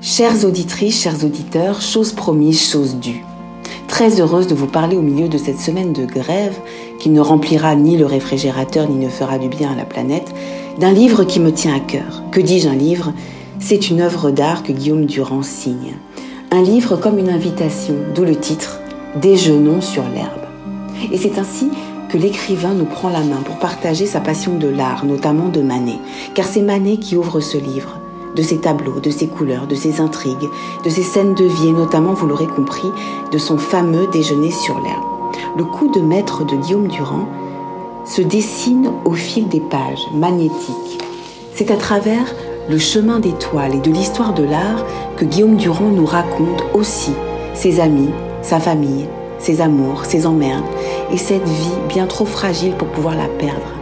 Chères auditrices, chers auditeurs, chose promise, chose due. Très heureuse de vous parler au milieu de cette semaine de grève qui ne remplira ni le réfrigérateur ni ne fera du bien à la planète, d'un livre qui me tient à cœur. Que dis-je un livre? C'est une œuvre d'art que Guillaume Durand signe. Un livre comme une invitation, d'où le titre Déjeunons sur l'herbe. Et c'est ainsi que l'écrivain nous prend la main pour partager sa passion de l'art, notamment de Manet, car c'est Manet qui ouvre ce livre, de ses tableaux, de ses couleurs, de ses intrigues, de ses scènes de vie, et notamment, vous l'aurez compris, de son fameux déjeuner sur l'herbe. Le coup de maître de Guillaume Durand se dessine au fil des pages, magnétiques. C'est à travers le chemin des toiles et de l'histoire de l'art que Guillaume Durand nous raconte aussi ses amis, sa famille, ses amours, ses emmerdes et cette vie bien trop fragile pour pouvoir la perdre.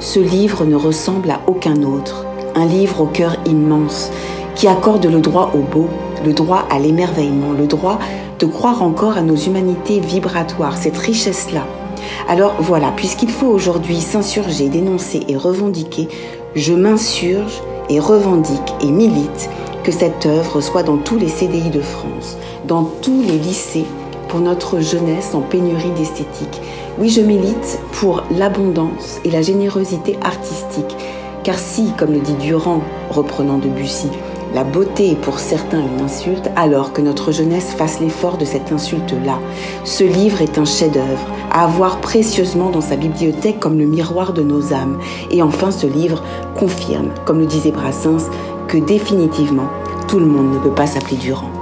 Ce livre ne ressemble à aucun autre, un livre au cœur immense qui accorde le droit au beau, le droit à l'émerveillement, le droit de croire encore à nos humanités vibratoires, cette richesse-là. Alors voilà, puisqu'il faut aujourd'hui s'insurger, dénoncer et revendiquer, je m'insurge et revendique et milite que cette œuvre soit dans tous les CDI de France, dans tous les lycées, pour notre jeunesse en pénurie d'esthétique. Oui, je milite pour l'abondance et la générosité artistique. Car si, comme le dit Durand, reprenant de Bussy, la beauté est pour certains une insulte, alors que notre jeunesse fasse l'effort de cette insulte-là. Ce livre est un chef-d'œuvre, à avoir précieusement dans sa bibliothèque comme le miroir de nos âmes. Et enfin, ce livre confirme, comme le disait Brassens, que définitivement, tout le monde ne peut pas s'appeler Durand.